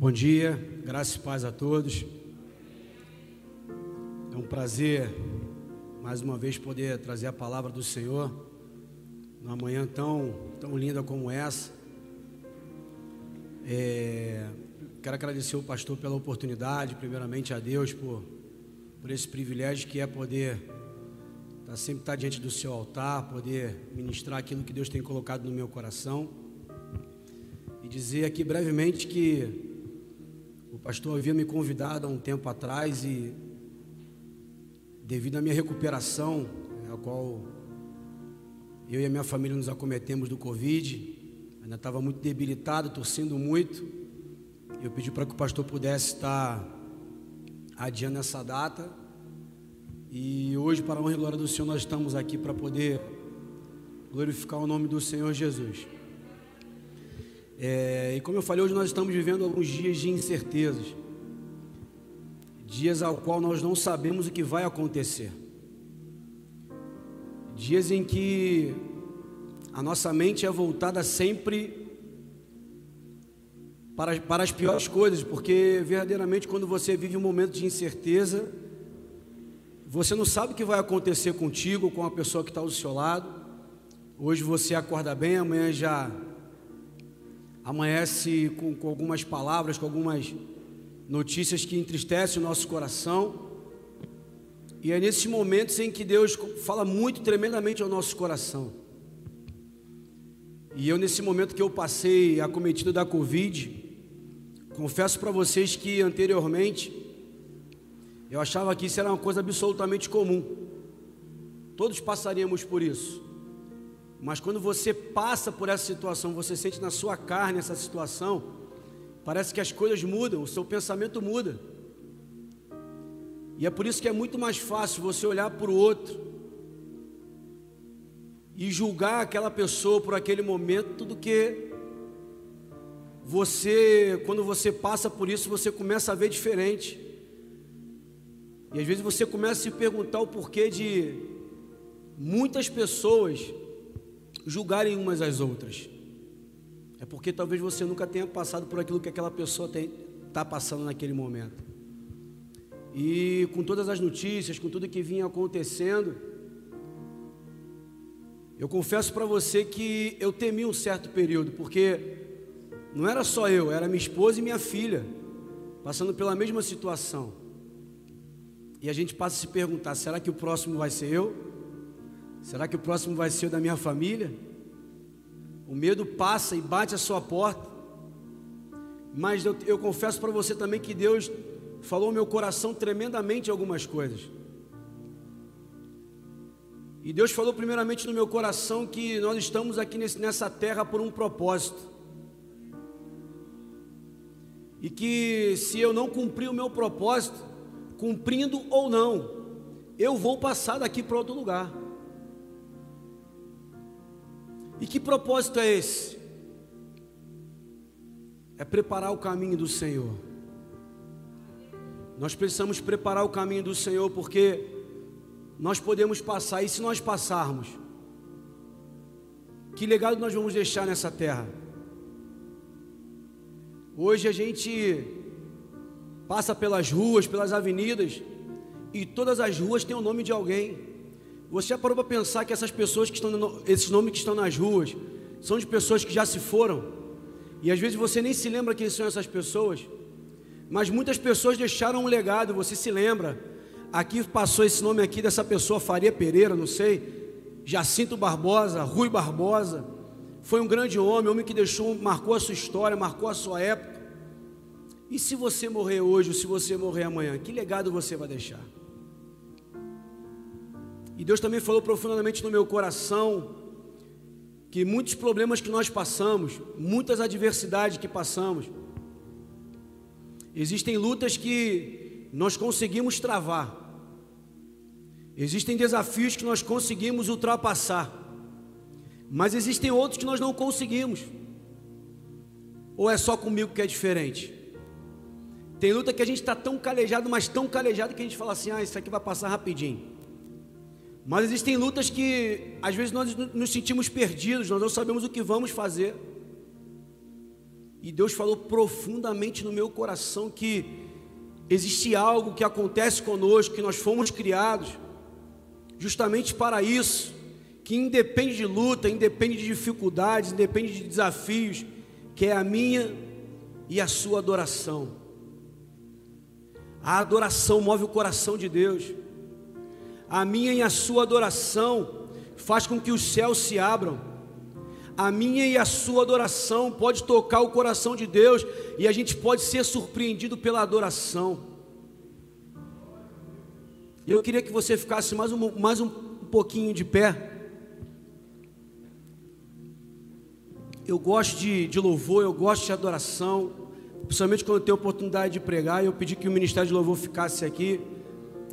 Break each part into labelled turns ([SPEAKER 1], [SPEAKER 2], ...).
[SPEAKER 1] Bom dia, graças e paz a todos. É um prazer, mais uma vez, poder trazer a palavra do Senhor numa manhã tão, tão linda como essa. É, quero agradecer o pastor pela oportunidade, primeiramente a Deus por, por esse privilégio que é poder estar sempre estar diante do seu altar, poder ministrar aquilo que Deus tem colocado no meu coração. E dizer aqui brevemente que pastor havia me convidado há um tempo atrás e, devido à minha recuperação, a qual eu e a minha família nos acometemos do Covid, ainda estava muito debilitado, torcendo muito. Eu pedi para que o pastor pudesse estar adiando essa data. E hoje, para a honra e glória do Senhor, nós estamos aqui para poder glorificar o nome do Senhor Jesus. É, e como eu falei, hoje nós estamos vivendo alguns dias de incertezas, dias ao qual nós não sabemos o que vai acontecer, dias em que a nossa mente é voltada sempre para, para as piores coisas, porque verdadeiramente quando você vive um momento de incerteza, você não sabe o que vai acontecer contigo, com a pessoa que está ao seu lado. Hoje você acorda bem, amanhã já amanhece com, com algumas palavras, com algumas notícias que entristecem o nosso coração. E é nesses momentos em que Deus fala muito tremendamente ao nosso coração. E eu, nesse momento que eu passei acometido da Covid, confesso para vocês que anteriormente eu achava que isso era uma coisa absolutamente comum. Todos passaríamos por isso. Mas quando você passa por essa situação, você sente na sua carne essa situação, parece que as coisas mudam, o seu pensamento muda. E é por isso que é muito mais fácil você olhar para o outro e julgar aquela pessoa por aquele momento do que você, quando você passa por isso, você começa a ver diferente. E às vezes você começa a se perguntar o porquê de muitas pessoas julgarem umas às outras. É porque talvez você nunca tenha passado por aquilo que aquela pessoa está passando naquele momento. E com todas as notícias, com tudo que vinha acontecendo, eu confesso para você que eu temi um certo período, porque não era só eu, era minha esposa e minha filha, passando pela mesma situação. E a gente passa a se perguntar: será que o próximo vai ser eu? Será que o próximo vai ser o da minha família? O medo passa e bate a sua porta. Mas eu, eu confesso para você também que Deus falou meu coração tremendamente algumas coisas. E Deus falou primeiramente no meu coração que nós estamos aqui nesse, nessa terra por um propósito. E que se eu não cumprir o meu propósito, cumprindo ou não, eu vou passar daqui para outro lugar. E que propósito é esse? É preparar o caminho do Senhor. Nós precisamos preparar o caminho do Senhor porque nós podemos passar, e se nós passarmos, que legado nós vamos deixar nessa terra? Hoje a gente passa pelas ruas, pelas avenidas, e todas as ruas têm o nome de alguém. Você já parou para pensar que essas pessoas que estão, esses nomes que estão nas ruas, são de pessoas que já se foram? E às vezes você nem se lembra quem são essas pessoas. Mas muitas pessoas deixaram um legado, você se lembra. Aqui passou esse nome aqui dessa pessoa, Faria Pereira, não sei. Jacinto Barbosa, Rui Barbosa. Foi um grande homem, homem que deixou, marcou a sua história, marcou a sua época. E se você morrer hoje, ou se você morrer amanhã, que legado você vai deixar? E Deus também falou profundamente no meu coração que muitos problemas que nós passamos, muitas adversidades que passamos, existem lutas que nós conseguimos travar. Existem desafios que nós conseguimos ultrapassar. Mas existem outros que nós não conseguimos. Ou é só comigo que é diferente? Tem luta que a gente está tão calejado, mas tão calejado que a gente fala assim: ah, isso aqui vai passar rapidinho. Mas existem lutas que às vezes nós nos sentimos perdidos, nós não sabemos o que vamos fazer.
[SPEAKER 2] E Deus falou profundamente no meu coração que existe algo que acontece conosco, que nós fomos criados justamente para isso, que independe de luta, independe de dificuldades, independe de desafios, que é a minha e a sua adoração. A adoração move o coração de Deus. A minha e a sua adoração faz com que os céus se abram. A minha e a sua adoração pode tocar o coração de Deus e a gente pode ser surpreendido pela adoração. Eu queria que você ficasse mais um, mais um pouquinho de pé. Eu gosto de, de louvor, eu gosto de adoração, principalmente quando eu tenho oportunidade de pregar. Eu pedi que o Ministério de Louvor ficasse aqui.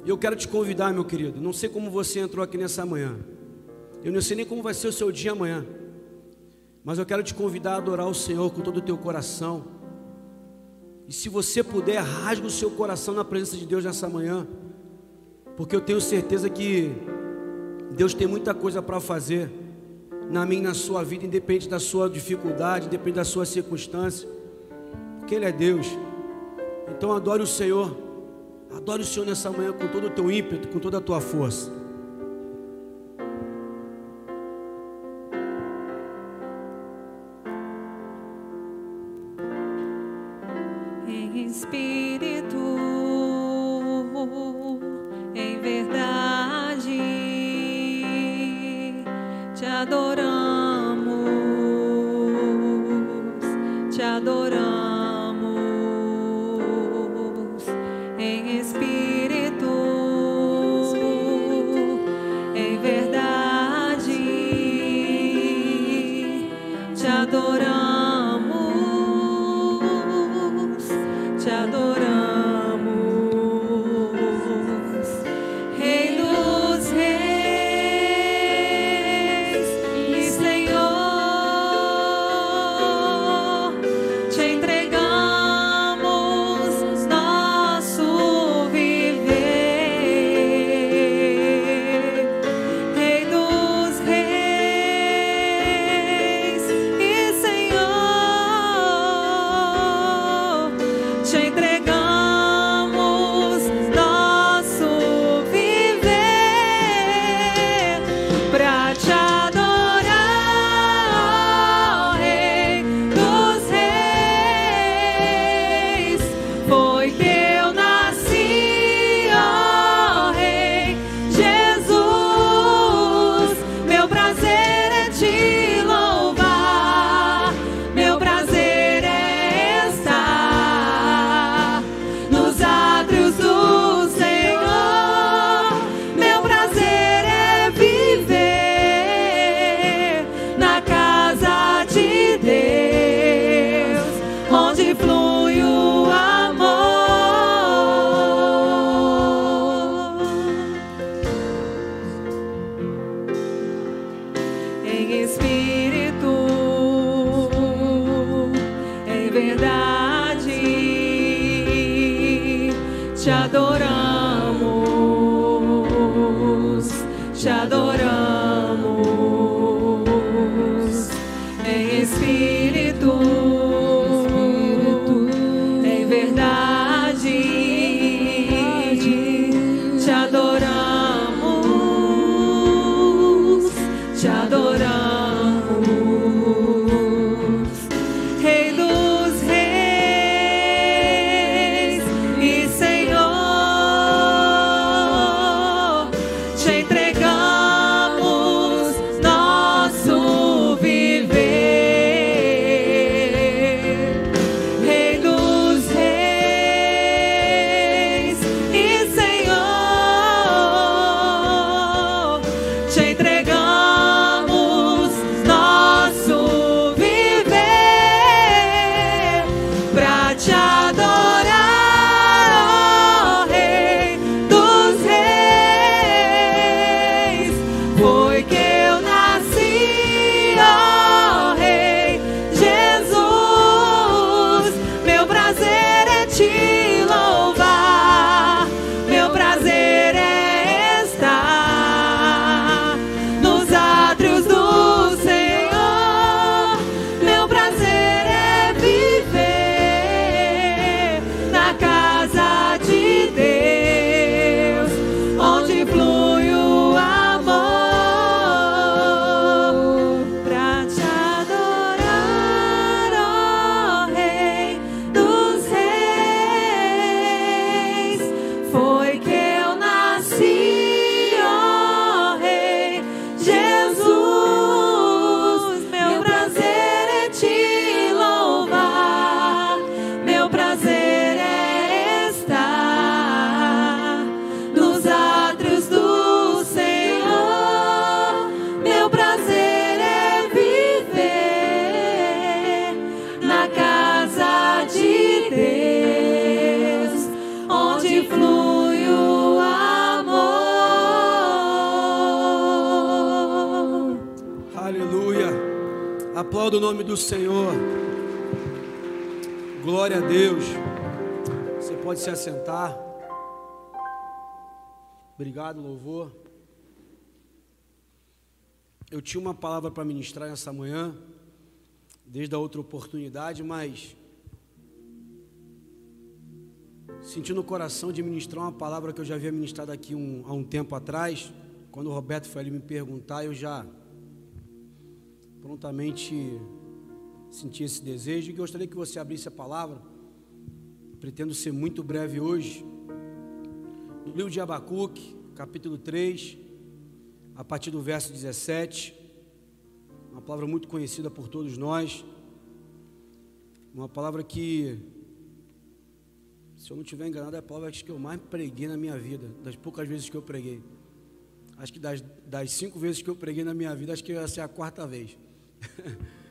[SPEAKER 2] E eu quero te convidar, meu querido. Não sei como você entrou aqui nessa manhã. Eu não sei nem como vai ser o seu dia amanhã. Mas eu quero te convidar a adorar o Senhor com todo o teu coração. E se você puder, rasgue o seu coração na presença de Deus nessa manhã. Porque eu tenho certeza que Deus tem muita coisa para fazer na e na sua vida, independente da sua dificuldade, independente da sua circunstância, porque Ele é Deus. Então adore o Senhor, adore o Senhor nessa manhã com todo o teu ímpeto, com toda a tua força.
[SPEAKER 1] Do Senhor. Glória a Deus. Você pode se assentar. Obrigado, louvor. Eu tinha uma palavra para ministrar nessa manhã, desde a outra oportunidade, mas senti no coração de ministrar uma palavra que eu já havia ministrado aqui um, há um tempo atrás, quando o Roberto foi ali me perguntar, eu já prontamente senti esse desejo e gostaria que você abrisse a palavra. Pretendo ser muito breve hoje. No livro de Abacuque, capítulo 3, a partir do verso 17, uma palavra muito conhecida por todos nós, uma palavra que, se eu não estiver enganado, é a palavra que eu mais preguei na minha vida, das poucas vezes que eu preguei. Acho que das, das cinco vezes que eu preguei na minha vida, acho que vai ser a quarta vez.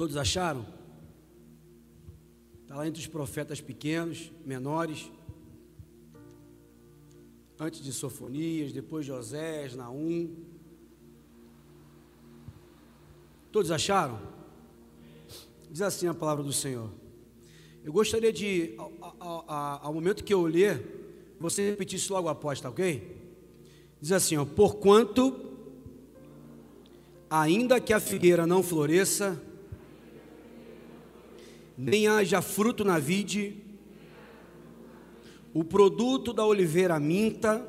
[SPEAKER 1] Todos acharam? Está lá entre os profetas pequenos, menores, antes de Sofonias, depois de Osés, Naum. Todos acharam? Diz assim a palavra do Senhor. Eu gostaria de, ao, ao, ao momento que eu ler, você repetisse logo após, tá ok? Diz assim, ó, porquanto ainda que a figueira não floresça, nem haja fruto na vide, o produto da oliveira minta,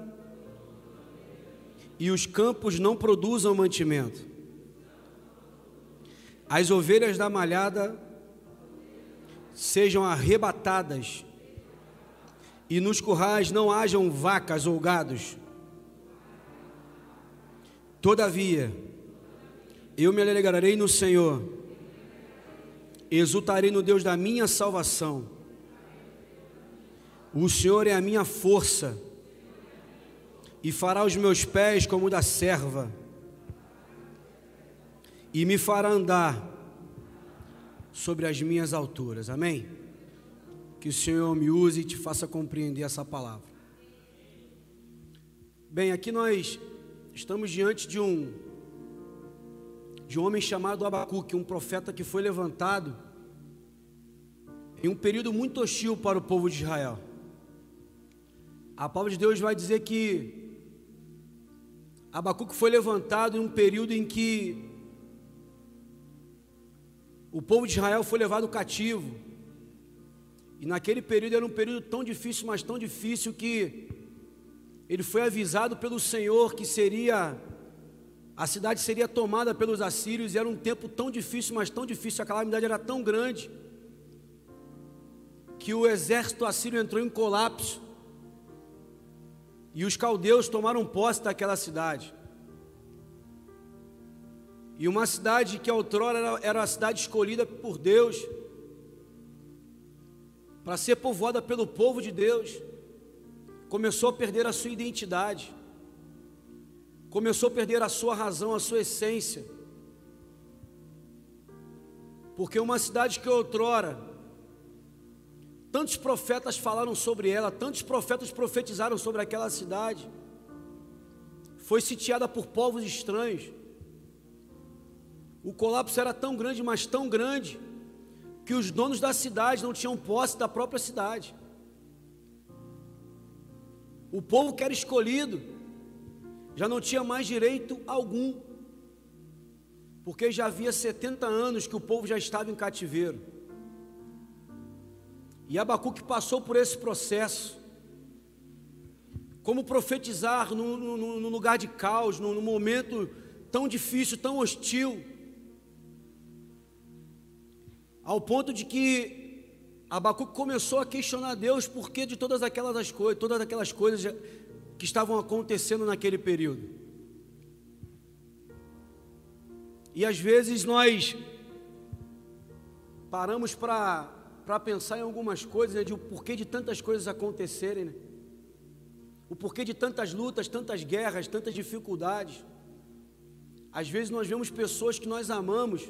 [SPEAKER 1] e os campos não produzam mantimento. As ovelhas da malhada sejam arrebatadas, e nos currais não hajam vacas ou gados. Todavia, eu me alegrarei no Senhor, exultarei no Deus da minha salvação. O Senhor é a minha força, e fará os meus pés como da serva, e me fará andar sobre as minhas alturas. Amém? Que o Senhor me use e te faça compreender essa palavra. Bem, aqui nós estamos diante de um de um homem chamado Abacuque, um profeta que foi levantado em um período muito hostil para o povo de Israel. A palavra de Deus vai dizer que Abacuque foi levantado em um período em que o povo de Israel foi levado cativo. E naquele período era um período tão difícil, mas tão difícil que ele foi avisado pelo Senhor que seria a cidade seria tomada pelos assírios e era um tempo tão difícil, mas tão difícil, a calamidade era tão grande, que o exército assírio entrou em colapso e os caldeus tomaram posse daquela cidade. E uma cidade que outrora era, era a cidade escolhida por Deus para ser povoada pelo povo de Deus, começou a perder a sua identidade começou a perder a sua razão, a sua essência. Porque uma cidade que outrora, tantos profetas falaram sobre ela, tantos profetas profetizaram sobre aquela cidade, foi sitiada por povos estranhos. O colapso era tão grande, mas tão grande, que os donos da cidade não tinham posse da própria cidade. O povo que era escolhido, já não tinha mais direito algum, porque já havia 70 anos que o povo já estava em cativeiro. E Abacuque passou por esse processo. Como profetizar num, lugar de caos, num, num momento tão difícil, tão hostil, ao ponto de que Abacuque começou a questionar Deus por que de todas aquelas coisas, todas aquelas coisas que estavam acontecendo naquele período. E às vezes nós paramos para pensar em algumas coisas, né, de o porquê de tantas coisas acontecerem, né? o porquê de tantas lutas, tantas guerras, tantas dificuldades. Às vezes nós vemos pessoas que nós amamos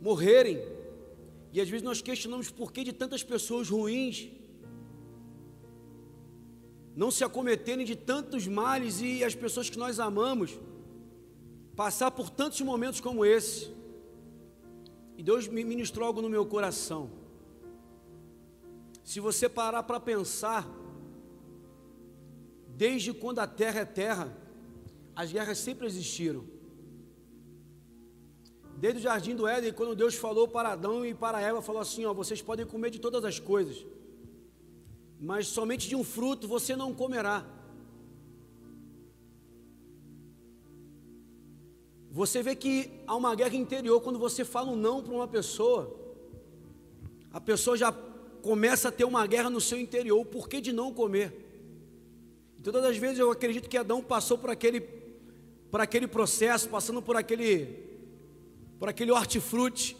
[SPEAKER 1] morrerem, e às vezes nós questionamos porquê de tantas pessoas ruins não se acometerem de tantos males e as pessoas que nós amamos passar por tantos momentos como esse, e Deus me ministrou algo no meu coração. Se você parar para pensar, desde quando a terra é terra, as guerras sempre existiram. Desde o jardim do Éden, quando Deus falou para Adão e para Eva, falou assim: ó, vocês podem comer de todas as coisas, mas somente de um fruto você não comerá. Você vê que há uma guerra interior quando você fala um não para uma pessoa. A pessoa já começa a ter uma guerra no seu interior. O porquê de não comer? Todas as vezes eu acredito que Adão passou por aquele, por aquele processo, passando por aquele, por aquele hortifruti.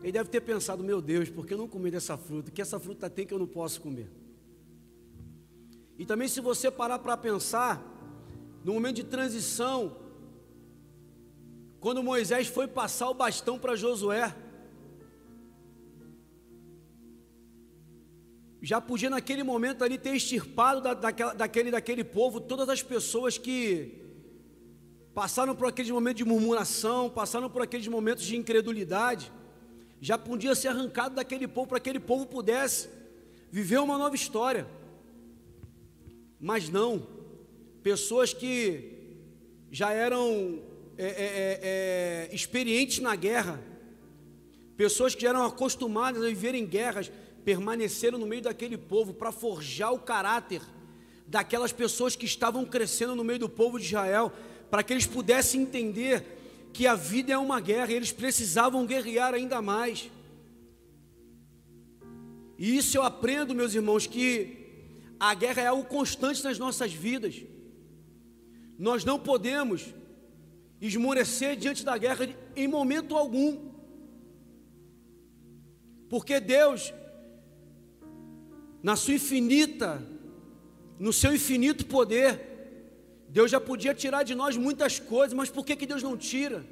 [SPEAKER 1] Ele deve ter pensado: meu Deus, por que eu não comi dessa fruta? Que essa fruta tem que eu não posso comer? E também, se você parar para pensar, no momento de transição, quando Moisés foi passar o bastão para Josué, já podia naquele momento ali ter extirpado da, daquela, daquele, daquele povo todas as pessoas que passaram por aqueles momentos de murmuração, passaram por aqueles momentos de incredulidade, já podia ser arrancado daquele povo para que aquele povo pudesse viver uma nova história. Mas não, pessoas que já eram é, é, é, é, experientes na guerra, pessoas que eram acostumadas a viver em guerras, permaneceram no meio daquele povo para forjar o caráter daquelas pessoas que estavam crescendo no meio do povo de Israel, para que eles pudessem entender que a vida é uma guerra e eles precisavam guerrear ainda mais. E isso eu aprendo, meus irmãos, que a guerra é algo constante nas nossas vidas. Nós não podemos esmorecer diante da guerra em momento algum. Porque Deus, na sua infinita, no seu infinito poder, Deus já podia tirar de nós muitas coisas, mas por que, que Deus não tira?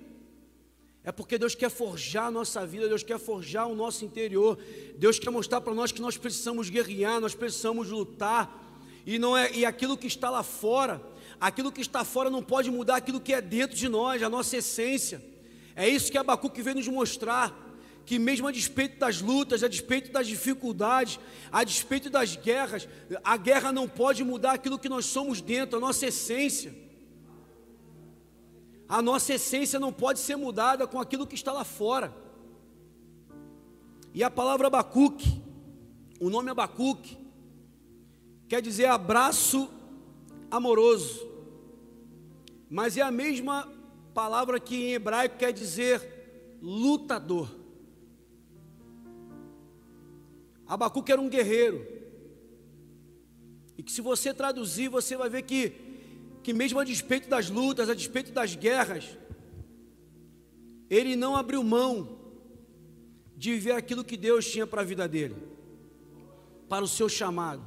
[SPEAKER 1] É porque Deus quer forjar a nossa vida, Deus quer forjar o nosso interior, Deus quer mostrar para nós que nós precisamos guerrear, nós precisamos lutar, e não é e aquilo que está lá fora Aquilo que está fora não pode mudar aquilo que é dentro de nós, a nossa essência. É isso que Abacuque vem nos mostrar. Que mesmo a despeito das lutas, a despeito das dificuldades, a despeito das guerras, a guerra não pode mudar aquilo que nós somos dentro, a nossa essência. A nossa essência não pode ser mudada com aquilo que está lá fora. E a palavra Abacuque, o nome Abacuque, quer dizer abraço amoroso. Mas é a mesma palavra que em hebraico quer dizer lutador. Abacuque era um guerreiro. E que se você traduzir, você vai ver que, que mesmo a despeito das lutas, a despeito das guerras, ele não abriu mão de viver aquilo que Deus tinha para a vida dele, para o seu chamado.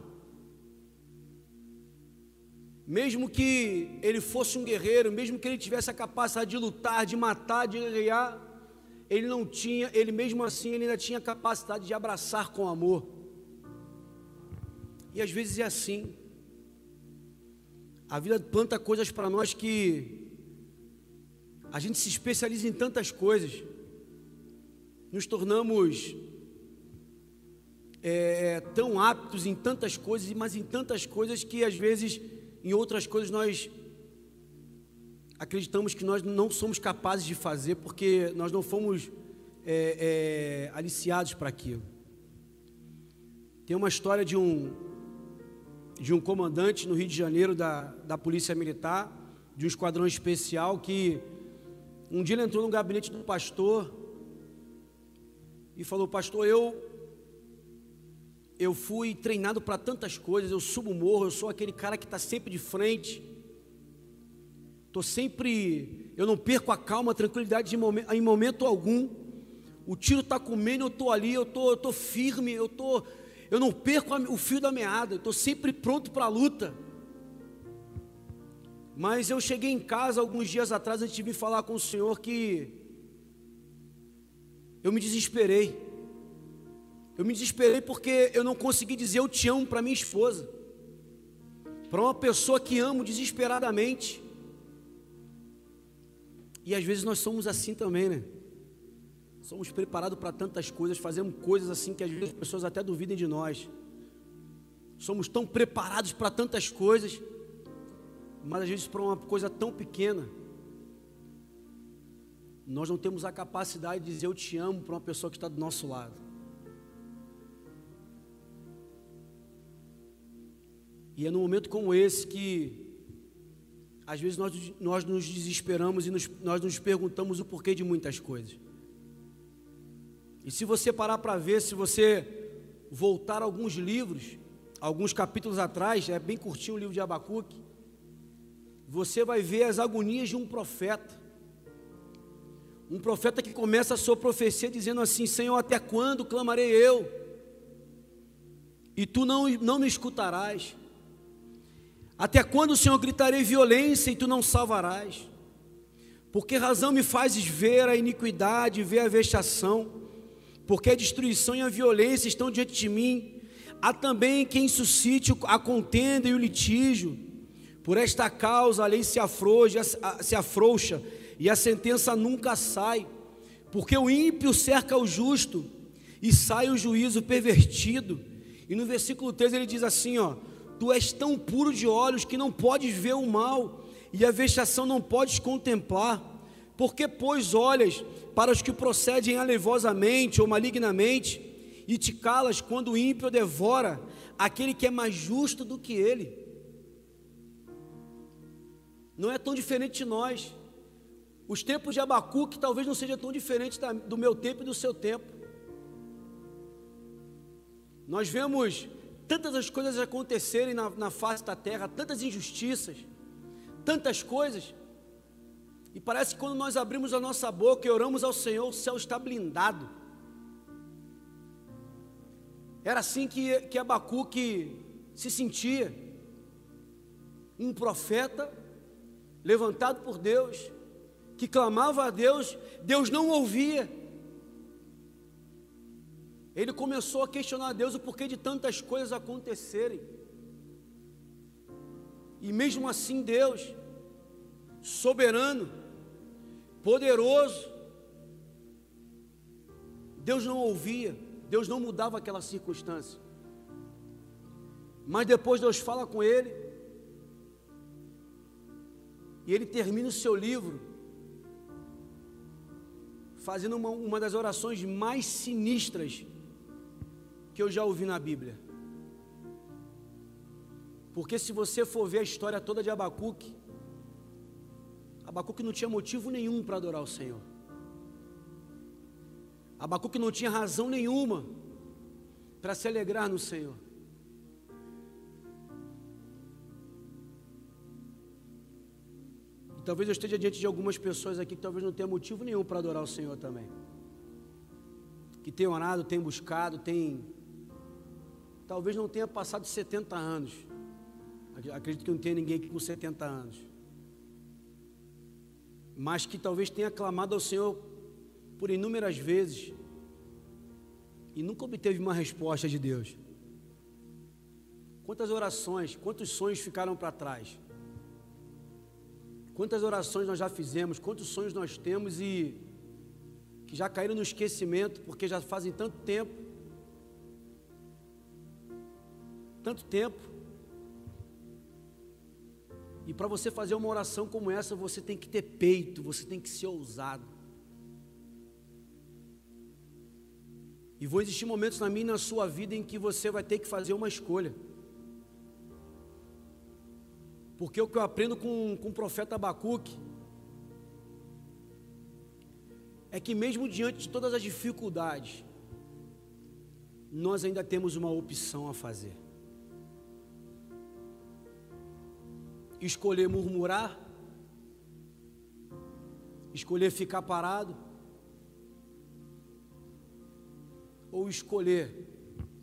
[SPEAKER 1] Mesmo que ele fosse um guerreiro, mesmo que ele tivesse a capacidade de lutar, de matar, de guerrear, ele não tinha, ele mesmo assim, ele ainda tinha a capacidade de abraçar com amor. E às vezes é assim. A vida planta coisas para nós que a gente se especializa em tantas coisas, nos tornamos é, tão aptos em tantas coisas, mas em tantas coisas que às vezes em outras coisas nós acreditamos que nós não somos capazes de fazer porque nós não fomos é, é, aliciados para aquilo. Tem uma história de um, de um comandante no Rio de Janeiro da, da Polícia Militar, de um esquadrão especial, que um dia ele entrou no gabinete do pastor e falou: Pastor, eu eu fui treinado para tantas coisas, eu subo morro, eu sou aquele cara que está sempre de frente. Estou sempre, eu não perco a calma, a tranquilidade momento, em momento algum. O tiro está comendo, eu estou ali, eu tô, estou tô firme, eu, tô, eu não perco o fio da meada, estou sempre pronto para a luta. Mas eu cheguei em casa alguns dias atrás, antes de vir falar com o Senhor, que eu me desesperei. Eu me desesperei porque eu não consegui dizer eu te amo para minha esposa. Para uma pessoa que amo desesperadamente. E às vezes nós somos assim também, né? Somos preparados para tantas coisas, fazemos coisas assim que às vezes as pessoas até duvidem de nós. Somos tão preparados para tantas coisas, mas às vezes para uma coisa tão pequena. Nós não temos a capacidade de dizer eu te amo para uma pessoa que está do nosso lado. E é num momento como esse que, às vezes, nós, nós nos desesperamos e nos, nós nos perguntamos o porquê de muitas coisas. E se você parar para ver, se você voltar alguns livros, alguns capítulos atrás, é bem curtinho o livro de Abacuque, você vai ver as agonias de um profeta. Um profeta que começa a sua profecia dizendo assim: Senhor, até quando clamarei eu? E tu não, não me escutarás. Até quando, Senhor, gritarei violência e tu não salvarás? Por que razão me fazes ver a iniquidade, ver a vexação? Porque a destruição e a violência estão diante de mim. Há também quem suscite a contenda e o litígio. Por esta causa a lei se afrouxa, se afrouxa e a sentença nunca sai, porque o ímpio cerca o justo e sai o juízo pervertido. E no versículo 3 ele diz assim: ó, tu és tão puro de olhos que não podes ver o mal, e a vexação não podes contemplar. Porque, pois, olhas para os que procedem alevosamente ou malignamente, e te calas quando o ímpio devora aquele que é mais justo do que ele. Não é tão diferente de nós. Os tempos de Abacuque talvez não sejam tão diferentes do meu tempo e do seu tempo. Nós vemos tantas as coisas acontecerem na, na face da terra, tantas injustiças, tantas coisas, e parece que quando nós abrimos a nossa boca e oramos ao Senhor, o céu está blindado. Era assim que, que Abacuque se sentia, um profeta levantado por Deus, que clamava a Deus, Deus não ouvia. Ele começou a questionar a Deus o porquê de tantas coisas acontecerem. E mesmo assim, Deus, soberano, poderoso, Deus não ouvia, Deus não mudava aquela circunstância. Mas depois Deus fala com ele, e ele termina o seu livro fazendo uma, uma das orações mais sinistras que eu já ouvi na Bíblia. Porque se você for ver a história toda de Abacuque, Abacuque não tinha motivo nenhum para adorar o Senhor. Abacuque não tinha razão nenhuma para se alegrar no Senhor. E talvez eu esteja diante de algumas pessoas aqui que talvez não tenha motivo nenhum para adorar o Senhor também. Que tem orado, tem buscado, tem. Talvez não tenha passado 70 anos. Acredito que não tenha ninguém aqui com 70 anos. Mas que talvez tenha clamado ao Senhor por inúmeras vezes e nunca obteve uma resposta de Deus. Quantas orações, quantos sonhos ficaram para trás? Quantas orações nós já fizemos, quantos sonhos nós temos e que já caíram no esquecimento porque já fazem tanto tempo. Tanto tempo. E para você fazer uma oração como essa, você tem que ter peito, você tem que ser ousado. E vão existir momentos na minha e na sua vida em que você vai ter que fazer uma escolha. Porque o que eu aprendo com, com o profeta Abacuque é que mesmo diante de todas as dificuldades, nós ainda temos uma opção a fazer. Escolher murmurar, escolher ficar parado, ou escolher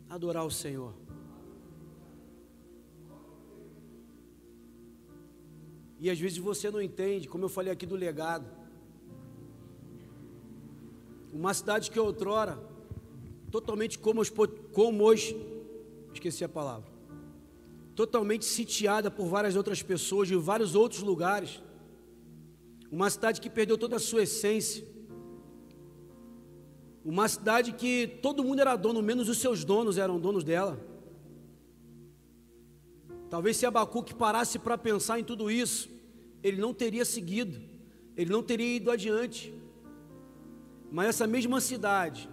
[SPEAKER 1] adorar o Senhor. E às vezes você não entende, como eu falei aqui do legado. Uma cidade que outrora, totalmente como os, como os esqueci a palavra, totalmente sitiada por várias outras pessoas de vários outros lugares. uma cidade que perdeu toda a sua essência, uma cidade que todo mundo era dono, menos os seus donos eram donos dela. Talvez se Abacuque parasse para pensar em tudo isso, ele não teria seguido, ele não teria ido adiante. Mas essa mesma cidade,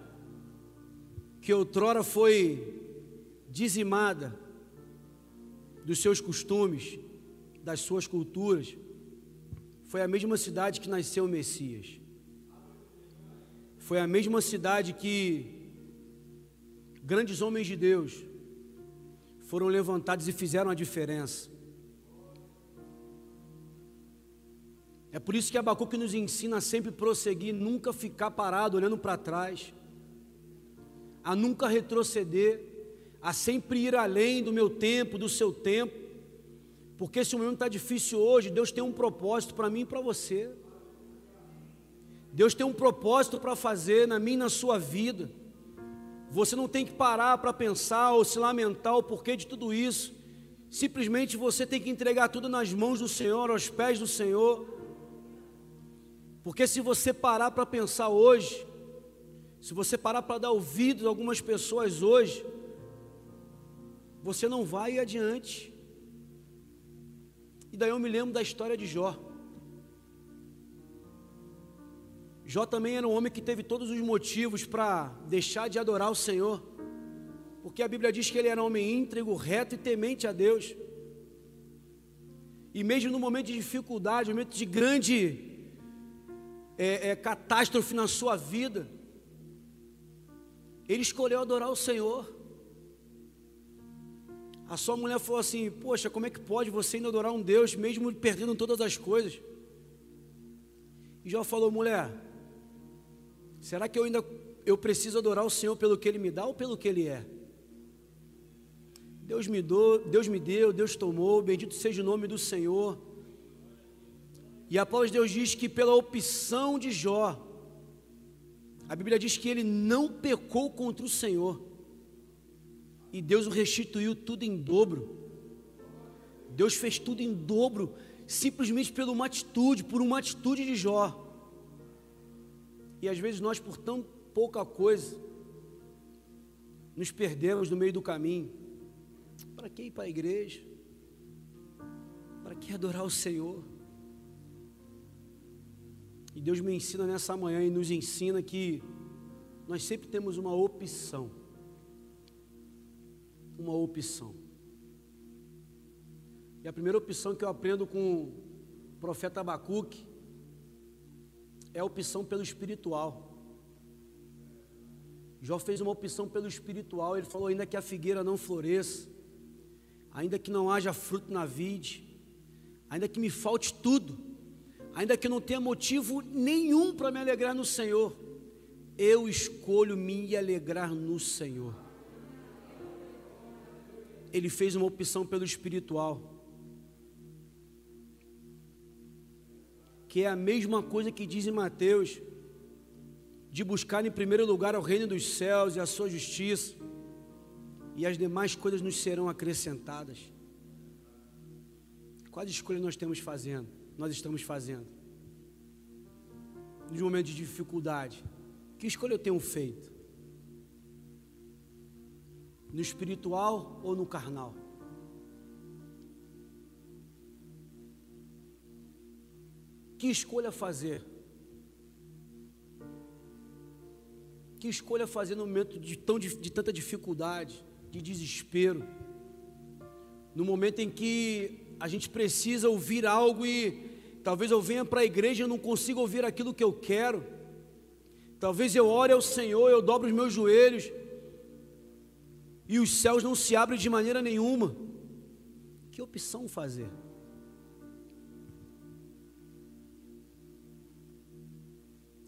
[SPEAKER 1] que outrora foi dizimada dos seus costumes, das suas culturas, foi a mesma cidade que nasceu o Messias. Foi a mesma cidade que grandes homens de Deus foram levantados e fizeram a diferença. É por isso que Abacuque nos ensina a sempre prosseguir, nunca ficar parado olhando para trás, a nunca retroceder, a sempre ir além do meu tempo, do seu tempo, porque se o momento está difícil hoje, Deus tem um propósito para mim e para você. Deus tem um propósito para fazer na minha e na sua vida. Você não tem que parar para pensar ou se lamentar o porquê de tudo isso. Simplesmente você tem que entregar tudo nas mãos do Senhor, aos pés do Senhor. Porque se você parar para pensar hoje, se você parar para dar ouvidos a algumas pessoas hoje, você não vai adiante. E daí eu me lembro da história de Jó. Jó também era um homem que teve todos os motivos para deixar de adorar o Senhor, porque a Bíblia diz que ele era um homem íntegro, reto e temente a Deus. E mesmo no momento de dificuldade, no momento de grande é, é, catástrofe na sua vida, ele escolheu adorar o Senhor. A sua mulher falou assim: Poxa, como é que pode você ainda adorar um Deus mesmo perdendo todas as coisas? E Jó falou: Mulher, Será que eu ainda eu preciso adorar o Senhor pelo que Ele me dá ou pelo que Ele é? Deus me, deu, Deus me deu, Deus tomou, bendito seja o nome do Senhor. E após Deus diz que pela opção de Jó, a Bíblia diz que ele não pecou contra o Senhor. E Deus o restituiu tudo em dobro. Deus fez tudo em dobro, simplesmente por uma atitude, por uma atitude de Jó. E às vezes nós, por tão pouca coisa, nos perdemos no meio do caminho. Para que ir para a igreja? Para que adorar o Senhor? E Deus me ensina nessa manhã e nos ensina que nós sempre temos uma opção. Uma opção. E a primeira opção que eu aprendo com o profeta Abacuque é a opção pelo espiritual. Jó fez uma opção pelo espiritual. Ele falou: ainda que a figueira não floresça, ainda que não haja fruto na vide, ainda que me falte tudo, ainda que não tenha motivo nenhum para me alegrar no Senhor, eu escolho me alegrar no Senhor. Ele fez uma opção pelo espiritual. que é a mesma coisa que diz em Mateus, de buscar em primeiro lugar o reino dos céus e a sua justiça, e as demais coisas nos serão acrescentadas. Quais escolhas nós temos fazendo? Nós estamos fazendo? Nos momentos de dificuldade, que escolha eu tenho feito? No espiritual ou no carnal? Que escolha fazer? Que escolha fazer no momento de, tão, de tanta dificuldade, de desespero, no momento em que a gente precisa ouvir algo e talvez eu venha para a igreja e não consiga ouvir aquilo que eu quero, talvez eu ore ao Senhor, eu dobro os meus joelhos e os céus não se abrem de maneira nenhuma. Que opção fazer?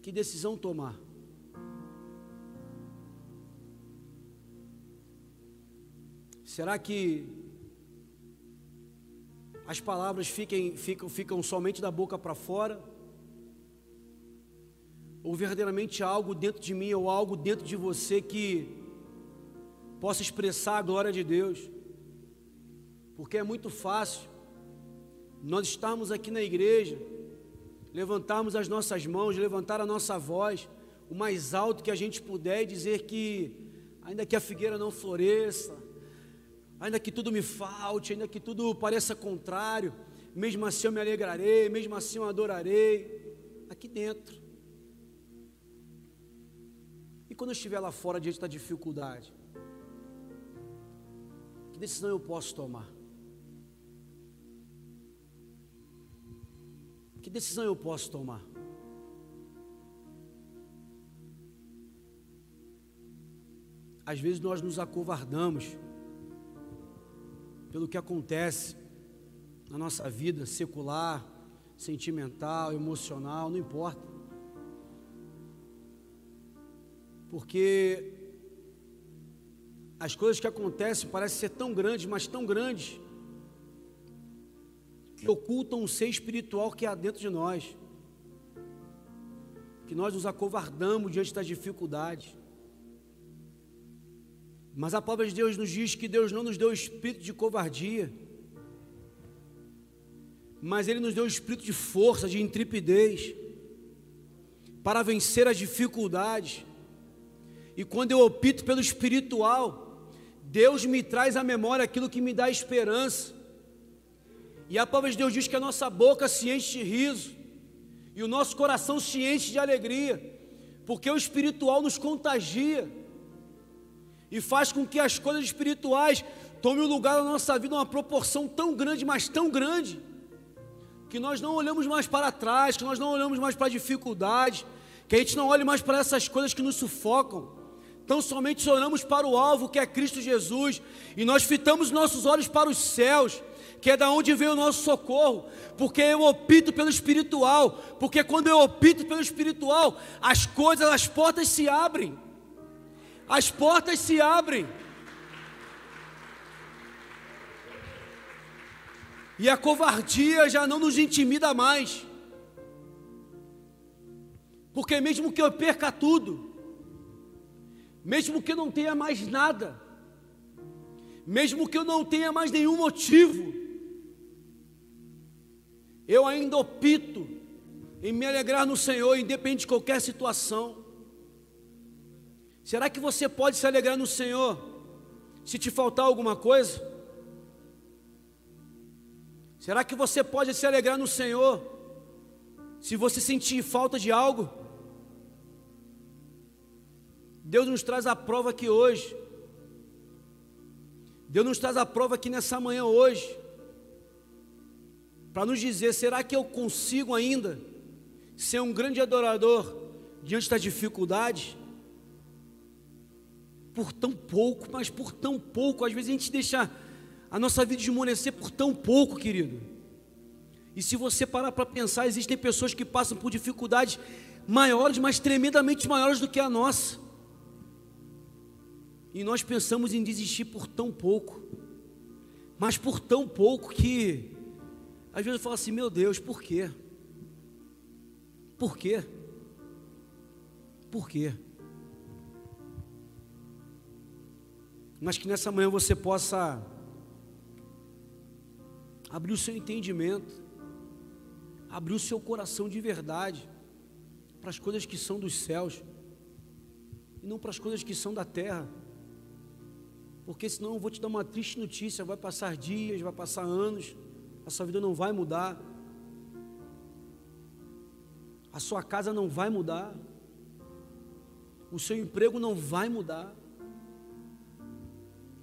[SPEAKER 1] Que decisão tomar? Será que as palavras fiquem, ficam, ficam somente da boca para fora? Ou verdadeiramente algo dentro de mim ou algo dentro de você que possa expressar a glória de Deus? Porque é muito fácil nós estarmos aqui na igreja levantarmos as nossas mãos, levantar a nossa voz o mais alto que a gente puder e dizer que, ainda que a figueira não floresça, ainda que tudo me falte, ainda que tudo pareça contrário, mesmo assim eu me alegrarei, mesmo assim eu adorarei, aqui dentro. E quando eu estiver lá fora diante da dificuldade, que decisão eu posso tomar? Que decisão eu posso tomar? Às vezes nós nos acovardamos pelo que acontece na nossa vida secular, sentimental, emocional, não importa. Porque as coisas que acontecem parecem ser tão grandes, mas tão grandes, que ocultam um ser espiritual que há dentro de nós. Que nós nos acovardamos diante das dificuldades. Mas a palavra de Deus nos diz que Deus não nos deu espírito de covardia, mas Ele nos deu espírito de força, de intrepidez, para vencer as dificuldades. E quando eu opto pelo espiritual, Deus me traz à memória aquilo que me dá esperança. E a palavra de Deus diz que a nossa boca se enche de riso, e o nosso coração se enche de alegria, porque o espiritual nos contagia e faz com que as coisas espirituais tomem o lugar na nossa vida uma proporção tão grande, mas tão grande, que nós não olhamos mais para trás, que nós não olhamos mais para a dificuldade, que a gente não olhe mais para essas coisas que nos sufocam. Então somente olhamos para o alvo que é Cristo Jesus, e nós fitamos nossos olhos para os céus, que é da onde vem o nosso socorro, porque eu opto pelo espiritual, porque quando eu opto pelo espiritual, as coisas, as portas se abrem as portas se abrem. E a covardia já não nos intimida mais. Porque mesmo que eu perca tudo, mesmo que eu não tenha mais nada, mesmo que eu não tenha mais nenhum motivo, eu ainda opto em me alegrar no Senhor, independente de qualquer situação. Será que você pode se alegrar no Senhor se te faltar alguma coisa? Será que você pode se alegrar no Senhor se você sentir falta de algo? Deus nos traz a prova aqui hoje. Deus nos traz a prova aqui nessa manhã hoje. Para nos dizer: será que eu consigo ainda ser um grande adorador diante das dificuldades? por tão pouco, mas por tão pouco. Às vezes a gente deixa a nossa vida esmorecer por tão pouco, querido. E se você parar para pensar, existem pessoas que passam por dificuldades maiores, mas tremendamente maiores do que a nossa. E nós pensamos em desistir por tão pouco, mas por tão pouco que às vezes eu falo assim: meu Deus, por quê? Por quê? Por quê? mas que nessa manhã você possa abrir o seu entendimento, abrir o seu coração de verdade para as coisas que são dos céus e não para as coisas que são da terra. Porque senão eu vou te dar uma triste notícia, vai passar dias, vai passar anos, a sua vida não vai mudar. A sua casa não vai mudar. O seu emprego não vai mudar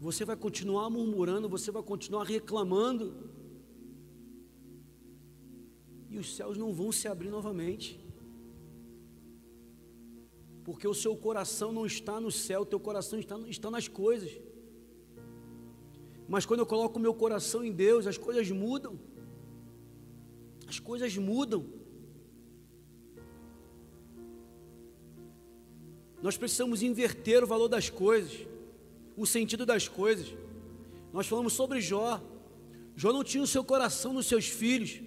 [SPEAKER 1] você vai continuar murmurando, você vai continuar reclamando, e os céus não vão se abrir novamente, porque o seu coração não está no céu, o teu coração está, está nas coisas. Mas quando eu coloco o meu coração em Deus, as coisas mudam. As coisas mudam. Nós precisamos inverter o valor das coisas o sentido das coisas. Nós falamos sobre Jó. Jó não tinha o seu coração nos seus filhos,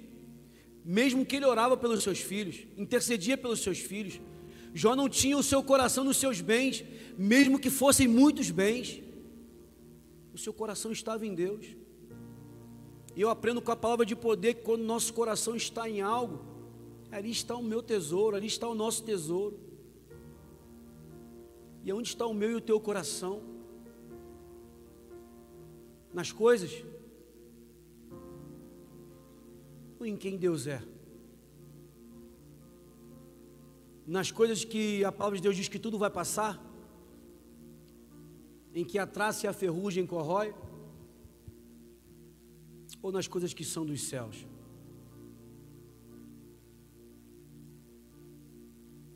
[SPEAKER 1] mesmo que ele orava pelos seus filhos, intercedia pelos seus filhos. Jó não tinha o seu coração nos seus bens, mesmo que fossem muitos bens. O seu coração estava em Deus. E eu aprendo com a palavra de poder que quando nosso coração está em algo, Ali está o meu tesouro, ali está o nosso tesouro. E onde está o meu e o teu coração? Nas coisas? Ou em quem Deus é? Nas coisas que a palavra de Deus diz que tudo vai passar? Em que a traça e a ferrugem corrói? Ou nas coisas que são dos céus?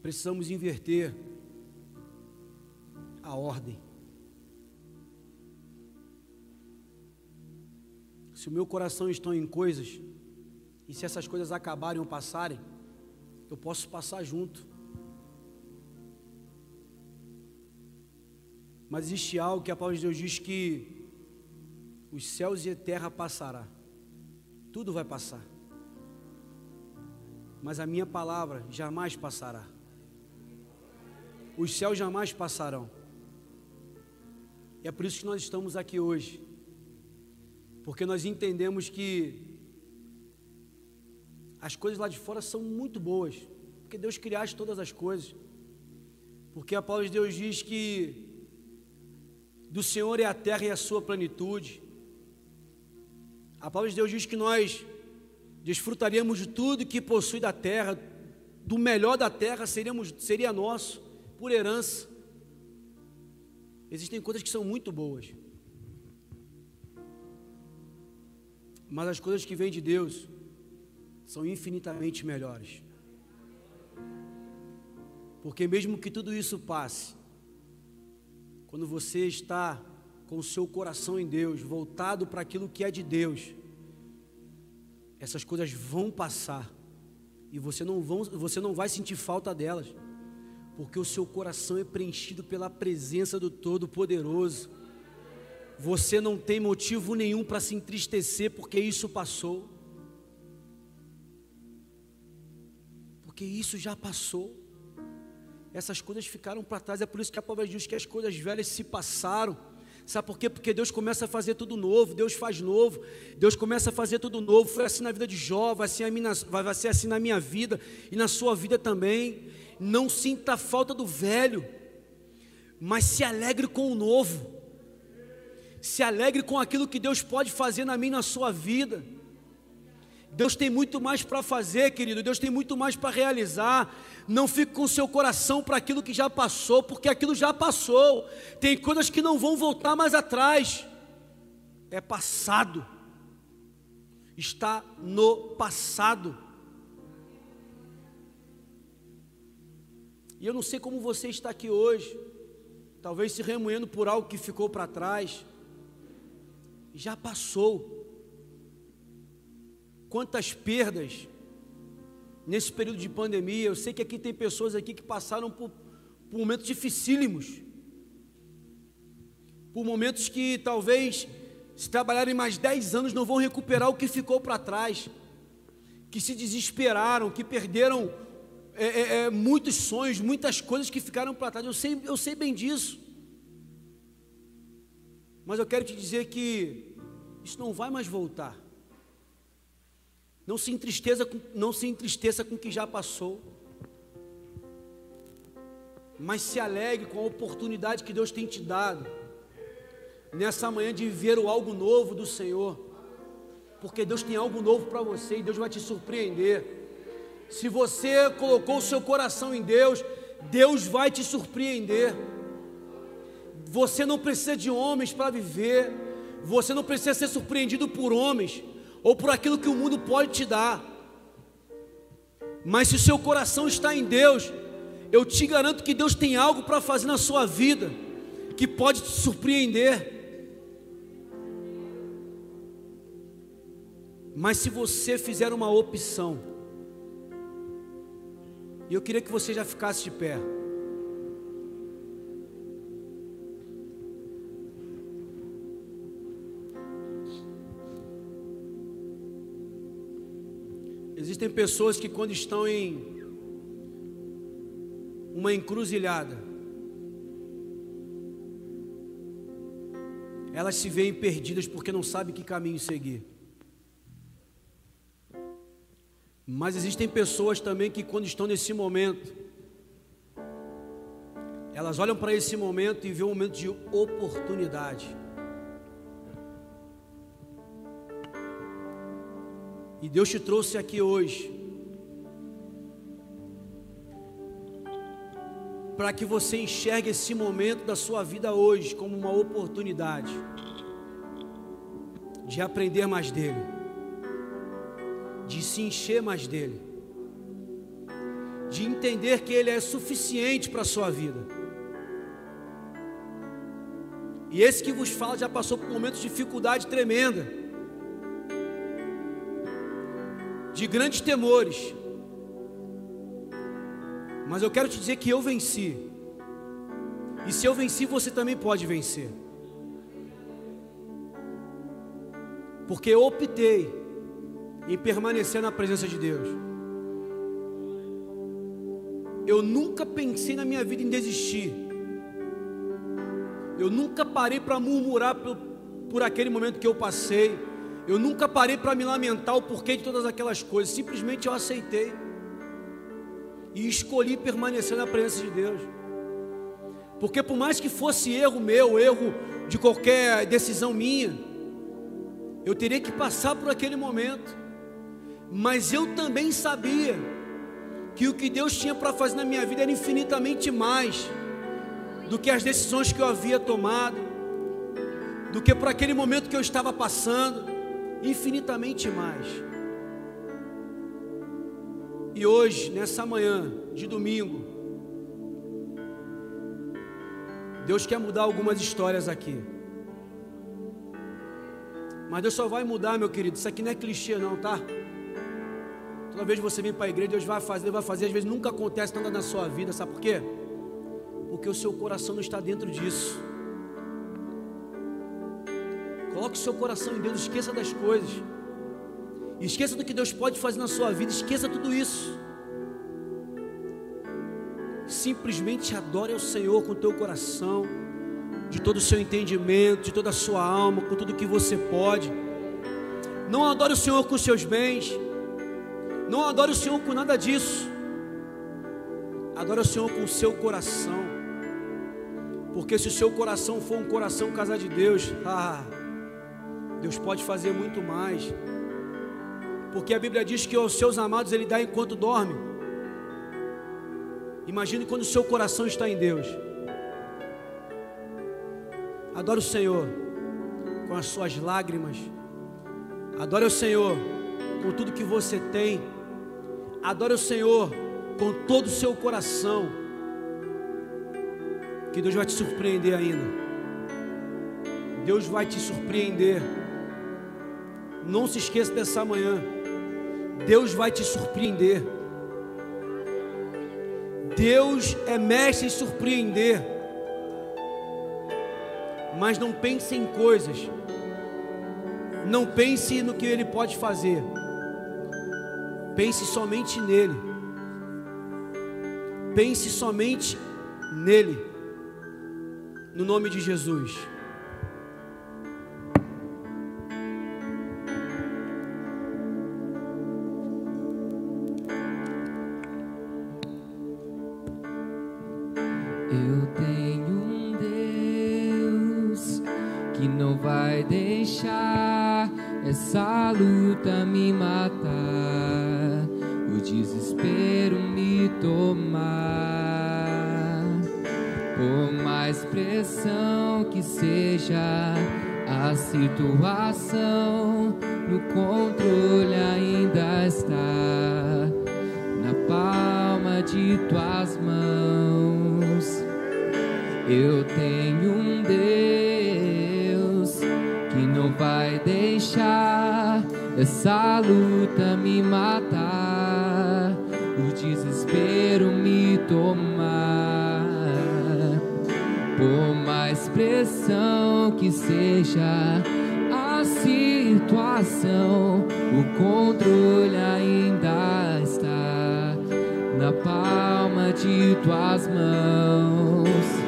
[SPEAKER 1] Precisamos inverter a ordem. Se o meu coração está em coisas, e se essas coisas acabarem ou passarem, eu posso passar junto. Mas existe algo que a palavra de Deus diz que os céus e a terra passará. Tudo vai passar. Mas a minha palavra jamais passará. Os céus jamais passarão. E é por isso que nós estamos aqui hoje. Porque nós entendemos que as coisas lá de fora são muito boas. Porque Deus criaste todas as coisas. Porque a palavra de Deus diz que do Senhor é a terra e a sua plenitude. A palavra de Deus diz que nós desfrutaríamos de tudo que possui da terra, do melhor da terra seríamos, seria nosso, por herança. Existem coisas que são muito boas. Mas as coisas que vêm de Deus são infinitamente melhores. Porque mesmo que tudo isso passe, quando você está com o seu coração em Deus, voltado para aquilo que é de Deus, essas coisas vão passar e você não, vão, você não vai sentir falta delas porque o seu coração é preenchido pela presença do Todo-Poderoso. Você não tem motivo nenhum para se entristecer, porque isso passou. Porque isso já passou. Essas coisas ficaram para trás, é por isso que a palavra diz que as coisas velhas se passaram. Sabe por quê? Porque Deus começa a fazer tudo novo, Deus faz novo, Deus começa a fazer tudo novo. Foi assim na vida de Jó, vai ser, minha, vai ser assim na minha vida e na sua vida também não sinta a falta do velho, mas se alegre com o novo, se alegre com aquilo que Deus pode fazer na minha e na sua vida. Deus tem muito mais para fazer, querido. Deus tem muito mais para realizar. Não fique com seu coração para aquilo que já passou, porque aquilo já passou. Tem coisas que não vão voltar mais atrás. É passado. Está no passado. E eu não sei como você está aqui hoje, talvez se remoendo por algo que ficou para trás. Já passou. Quantas perdas nesse período de pandemia. Eu sei que aqui tem pessoas aqui que passaram por, por momentos dificílimos. Por momentos que talvez, se trabalharem mais 10 anos, não vão recuperar o que ficou para trás. Que se desesperaram, que perderam é, é, é, muitos sonhos, muitas coisas que ficaram para trás. Eu sei, eu sei bem disso. Mas eu quero te dizer que isso não vai mais voltar. Não se entristeça com, não se entristeça com o que já passou. Mas se alegre com a oportunidade que Deus tem te dado. Nessa manhã de viver o algo novo do Senhor. Porque Deus tem algo novo para você e Deus vai te surpreender. Se você colocou o seu coração em Deus, Deus vai te surpreender. Você não precisa de homens para viver, você não precisa ser surpreendido por homens ou por aquilo que o mundo pode te dar. Mas se o seu coração está em Deus, eu te garanto que Deus tem algo para fazer na sua vida que pode te surpreender. Mas se você fizer uma opção, e eu queria que você já ficasse de pé. Existem pessoas que, quando estão em uma encruzilhada, elas se veem perdidas porque não sabem que caminho seguir. Mas existem pessoas também que, quando estão nesse momento, elas olham para esse momento e vê um momento de oportunidade. E Deus te trouxe aqui hoje para que você enxergue esse momento da sua vida hoje como uma oportunidade de aprender mais dele, de se encher mais dele, de entender que ele é suficiente para a sua vida. E esse que vos fala já passou por momentos de dificuldade tremenda, de grandes temores, mas eu quero te dizer que eu venci. E se eu venci, você também pode vencer. Porque eu optei em permanecer na presença de Deus. Eu nunca pensei na minha vida em desistir. Eu nunca parei para murmurar por, por aquele momento que eu passei. Eu nunca parei para me lamentar o porquê de todas aquelas coisas. Simplesmente eu aceitei e escolhi permanecer na presença de Deus. Porque por mais que fosse erro meu, erro de qualquer decisão minha, eu teria que passar por aquele momento. Mas eu também sabia que o que Deus tinha para fazer na minha vida era infinitamente mais do que as decisões que eu havia tomado, do que por aquele momento que eu estava passando, infinitamente mais. E hoje, nessa manhã de domingo, Deus quer mudar algumas histórias aqui. Mas Deus só vai mudar, meu querido. Isso aqui não é clichê, não, tá? Toda vez que você vem para a igreja, Deus vai fazer, vai fazer. Às vezes nunca acontece nada na sua vida, sabe por quê? Porque o seu coração não está dentro disso. Coloque o seu coração em Deus, esqueça das coisas. Esqueça do que Deus pode fazer na sua vida, esqueça tudo isso. Simplesmente adore ao Senhor com o teu coração, de todo o seu entendimento, de toda a sua alma, com tudo que você pode. Não adore o Senhor com seus bens, não adore o Senhor com nada disso. Adore o Senhor com o seu coração. Porque se o seu coração for um coração casado de Deus, ah, Deus pode fazer muito mais. Porque a Bíblia diz que aos seus amados Ele dá enquanto dorme. Imagine quando o seu coração está em Deus. Adore o Senhor com as suas lágrimas. Adore o Senhor com tudo que você tem. Adore o Senhor com todo o seu coração. Que Deus vai te surpreender ainda. Deus vai te surpreender. Não se esqueça dessa manhã. Deus vai te surpreender. Deus é mestre em surpreender. Mas não pense em coisas. Não pense no que Ele pode fazer. Pense somente nele. Pense somente nele. No nome de Jesus.
[SPEAKER 2] Tuas mãos.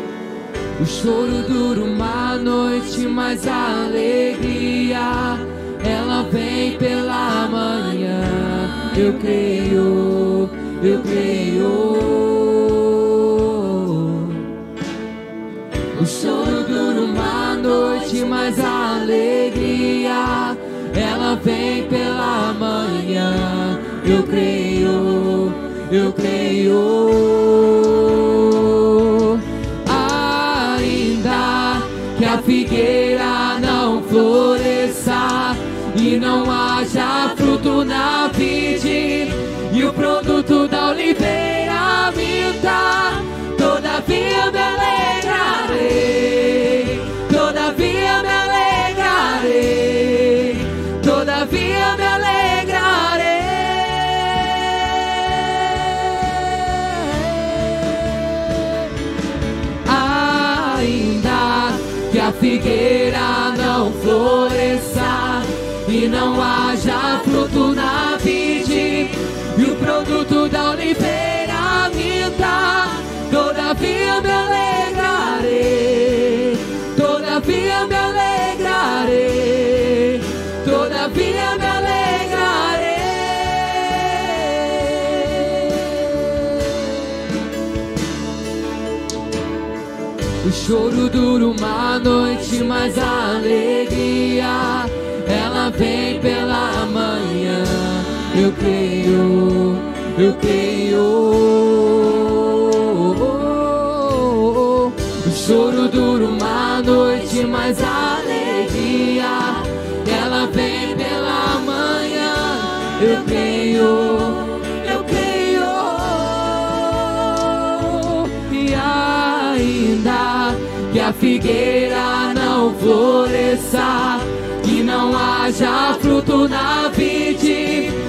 [SPEAKER 2] O choro dura uma noite, mas a alegria ela vem pela manhã. eu creio, eu creio. O choro dura uma noite, mas a alegria ela vem pela manhã. Eu creio, eu creio. Fruto na vide e o produto da oliveira minta, todavia me alegrarei, todavia me alegrarei, todavia me alegrarei. O choro dura uma noite, mas a alegria ela vem. Eu creio, eu creio. O choro dura uma noite, mas a alegria ela vem pela manhã. Eu creio, eu creio. E ainda que a figueira não floresça que não haja fruto na vide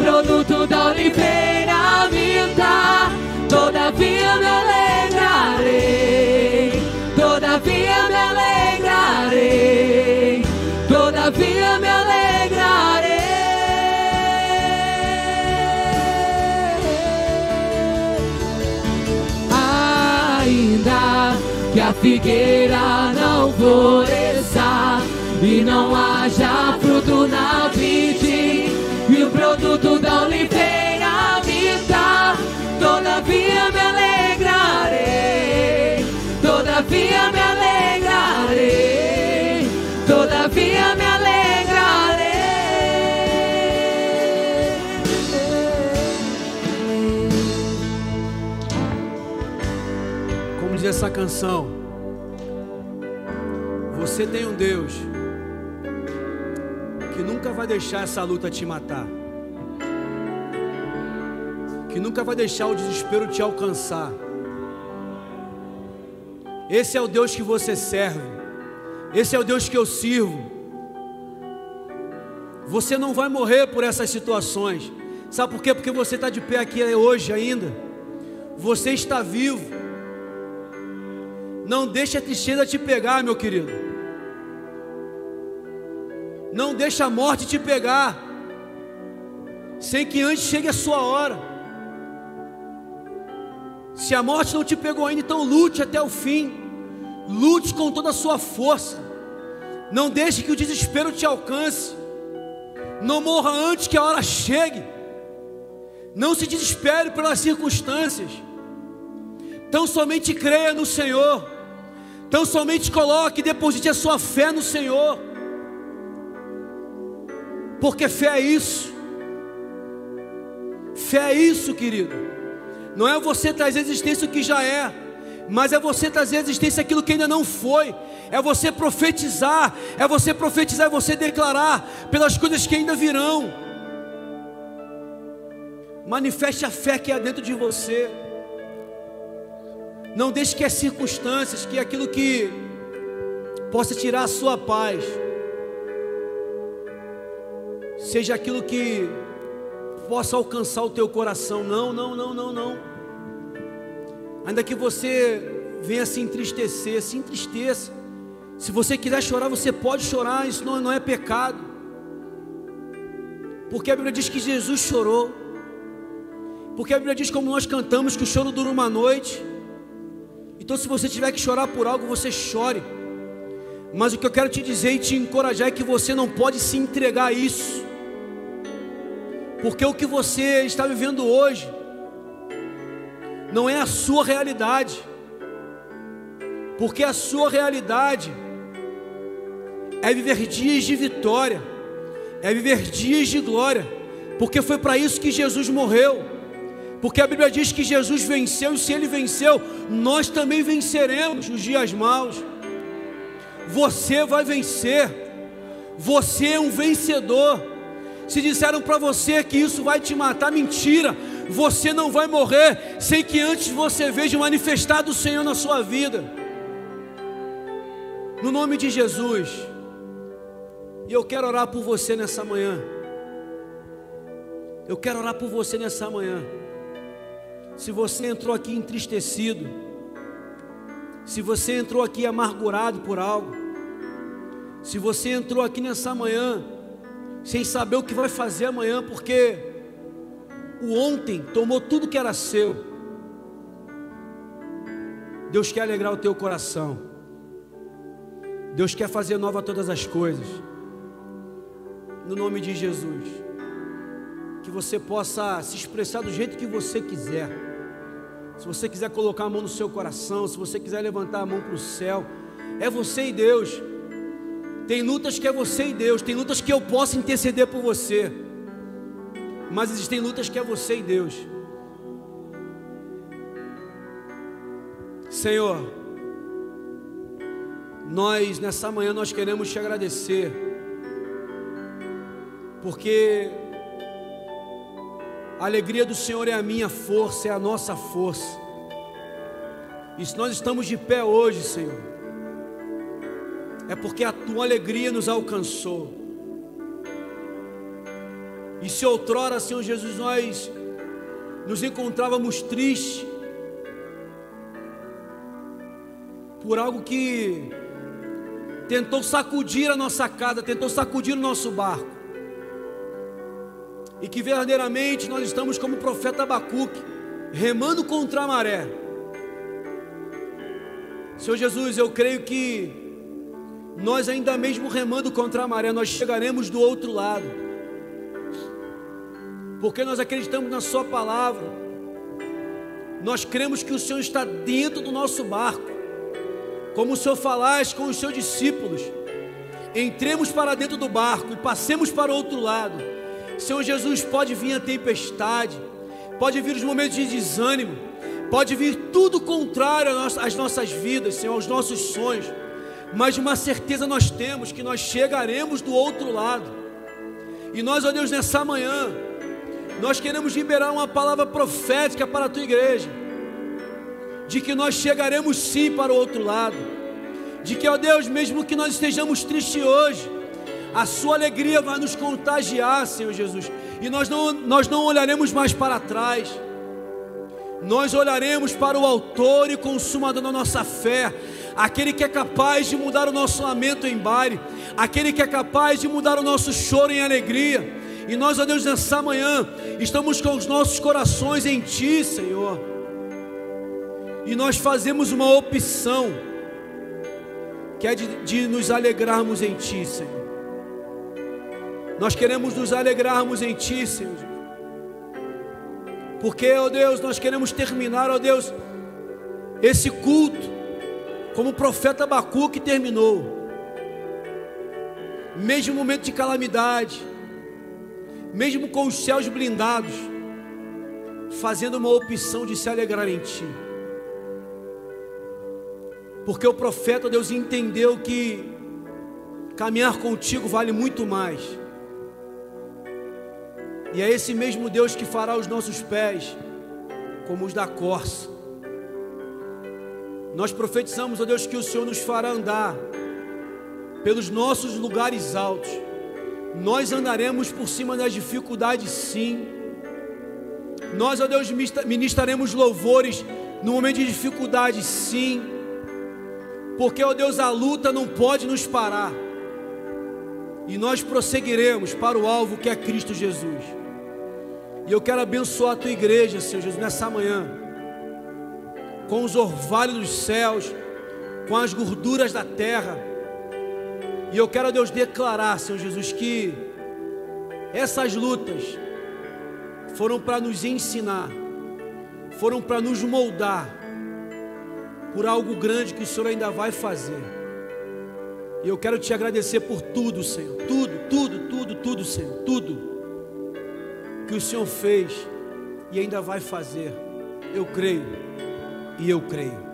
[SPEAKER 2] produto da oliveira minta, todavia me alegrarei, todavia me alegrarei, todavia me alegrarei. Ainda que a figueira não floresça e não haja fruto na vide o produto da oliveira minta, todavia me alegrarei, todavia me alegrarei, todavia me alegrarei.
[SPEAKER 1] Como diz essa canção, você tem um Deus que nunca vai deixar essa luta te matar, nunca vai deixar o desespero te alcançar. Esse é o Deus que você serve, esse é o Deus que eu sirvo. Você não vai morrer por essas situações, sabe por quê? Porque você está de pé aqui hoje ainda, você está vivo. Não deixe a tristeza te pegar, meu querido. Não deixe a morte te pegar, sem que antes chegue a sua hora. Se a morte não te pegou ainda, então lute até o fim, lute com toda a sua força. Não deixe que o desespero te alcance. Não morra antes que a hora chegue. Não se desespere pelas circunstâncias. Tão somente creia no Senhor. Tão somente coloque e deposite a sua fé no Senhor. Porque fé é isso. Fé é isso, querido. Não é você trazer à existência o que já é, mas é você trazer à existência aquilo que ainda não foi. É você profetizar, é você profetizar e você declarar pelas coisas que ainda virão. Manifeste a fé que há dentro de você. Não deixe que as circunstâncias, que aquilo que possa tirar a sua paz, seja aquilo que possa alcançar o teu coração. Não, não, não, não, não. Ainda que você venha se entristecer, se entristeça. Se você quiser chorar, você pode chorar, isso não, não é pecado. Porque a Bíblia diz que Jesus chorou. Porque a Bíblia diz, como nós cantamos, que o choro dura uma noite. Então, se você tiver que chorar por algo, você chore. Mas o que eu quero te dizer e te encorajar é que você não pode se entregar a isso. Porque o que você está vivendo hoje não é a sua realidade. Porque a sua realidade é viver dias de vitória, é viver dias de glória, porque foi para isso que Jesus morreu. Porque a Bíblia diz que Jesus venceu, e se ele venceu, nós também venceremos os dias maus. Você vai vencer, você é um vencedor. Se disseram para você que isso vai te matar, mentira. Você não vai morrer sem que antes você veja manifestado o Senhor na sua vida. No nome de Jesus. E eu quero orar por você nessa manhã. Eu quero orar por você nessa manhã. Se você entrou aqui entristecido, se você entrou aqui amargurado por algo, se você entrou aqui nessa manhã sem saber o que vai fazer amanhã, porque o ontem tomou tudo que era seu. Deus quer alegrar o teu coração. Deus quer fazer nova todas as coisas. No nome de Jesus. Que você possa se expressar do jeito que você quiser. Se você quiser colocar a mão no seu coração, se você quiser levantar a mão para o céu, é você e Deus. Tem lutas que é você e Deus, tem lutas que eu posso interceder por você. Mas existem lutas que é você e Deus. Senhor, nós nessa manhã nós queremos te agradecer. Porque a alegria do Senhor é a minha força, é a nossa força. E se nós estamos de pé hoje, Senhor, é porque a tua alegria nos alcançou. E se outrora, Senhor Jesus, nós nos encontrávamos tristes por algo que tentou sacudir a nossa casa, tentou sacudir o nosso barco, e que verdadeiramente nós estamos como o profeta Abacuque, remando contra a maré. Senhor Jesus, eu creio que nós ainda mesmo remando contra a maré, nós chegaremos do outro lado. Porque nós acreditamos na Sua palavra. Nós cremos que o Senhor está dentro do nosso barco. Como o Senhor falaste com os seus discípulos. Entremos para dentro do barco e passemos para o outro lado. Senhor Jesus, pode vir a tempestade, pode vir os momentos de desânimo, pode vir tudo contrário às nossas vidas, Senhor, aos nossos sonhos mas uma certeza nós temos que nós chegaremos do outro lado. E nós, ó Deus, nessa manhã, nós queremos liberar uma palavra profética para a tua igreja, de que nós chegaremos sim para o outro lado, de que, ó Deus, mesmo que nós estejamos tristes hoje, a sua alegria vai nos contagiar, Senhor Jesus, e nós não, nós não olharemos mais para trás, nós olharemos para o Autor e Consumador da nossa fé, aquele que é capaz de mudar o nosso lamento em baile, aquele que é capaz de mudar o nosso choro em alegria. E nós, ó Deus, nessa manhã, estamos com os nossos corações em Ti, Senhor. E nós fazemos uma opção, que é de, de nos alegrarmos em Ti, Senhor. Nós queremos nos alegrarmos em Ti, Senhor. Porque, ó Deus, nós queremos terminar, ó Deus, esse culto como o profeta Abacuque terminou, mesmo no momento de calamidade, mesmo com os céus blindados, fazendo uma opção de se alegrar em Ti. Porque o profeta Deus entendeu que caminhar contigo vale muito mais. E é esse mesmo Deus que fará os nossos pés como os da corça nós profetizamos, ó Deus, que o Senhor nos fará andar pelos nossos lugares altos. Nós andaremos por cima das dificuldades, sim. Nós, ó Deus, ministraremos louvores no momento de dificuldade, sim. Porque, ó Deus, a luta não pode nos parar. E nós prosseguiremos para o alvo que é Cristo Jesus. E eu quero abençoar a tua igreja, Senhor Jesus, nessa manhã com os orvalhos dos céus, com as gorduras da terra. E eu quero a Deus declarar, Senhor Jesus, que essas lutas foram para nos ensinar, foram para nos moldar por algo grande que o Senhor ainda vai fazer. E eu quero te agradecer por tudo, Senhor. Tudo, tudo, tudo, tudo, Senhor. Tudo que o Senhor fez e ainda vai fazer. Eu creio e eu creio.